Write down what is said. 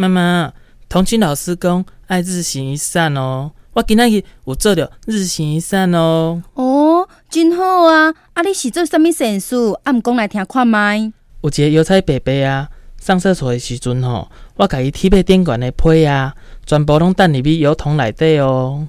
妈妈，童情老师讲爱日行一善哦。我今仔日有做着日行一善哦。哦，真好啊！啊，你是做什物善事？啊，毋讲来听看麦。有一个油菜伯伯啊，上厕所的时阵吼，我甲伊贴被电管的被啊，全部拢等入去油桶内底哦。